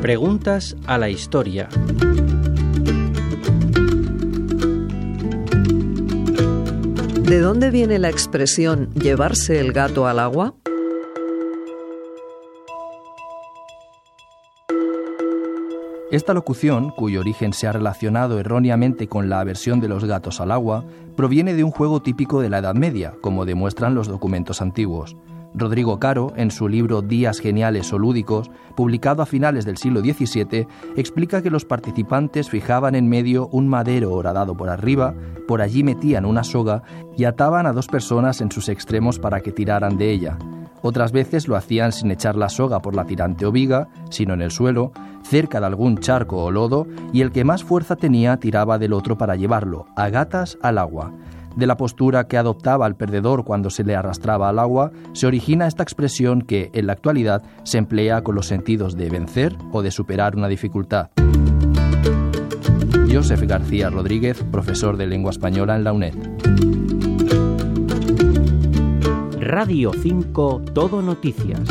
Preguntas a la historia. ¿De dónde viene la expresión llevarse el gato al agua? Esta locución, cuyo origen se ha relacionado erróneamente con la aversión de los gatos al agua, proviene de un juego típico de la Edad Media, como demuestran los documentos antiguos. Rodrigo Caro, en su libro Días Geniales o Lúdicos, publicado a finales del siglo XVII, explica que los participantes fijaban en medio un madero horadado por arriba, por allí metían una soga y ataban a dos personas en sus extremos para que tiraran de ella. Otras veces lo hacían sin echar la soga por la tirante o viga, sino en el suelo, cerca de algún charco o lodo, y el que más fuerza tenía tiraba del otro para llevarlo, a gatas, al agua. De la postura que adoptaba el perdedor cuando se le arrastraba al agua, se origina esta expresión que, en la actualidad, se emplea con los sentidos de vencer o de superar una dificultad. Joseph García Rodríguez, profesor de lengua española en la UNED. Radio 5 Todo Noticias.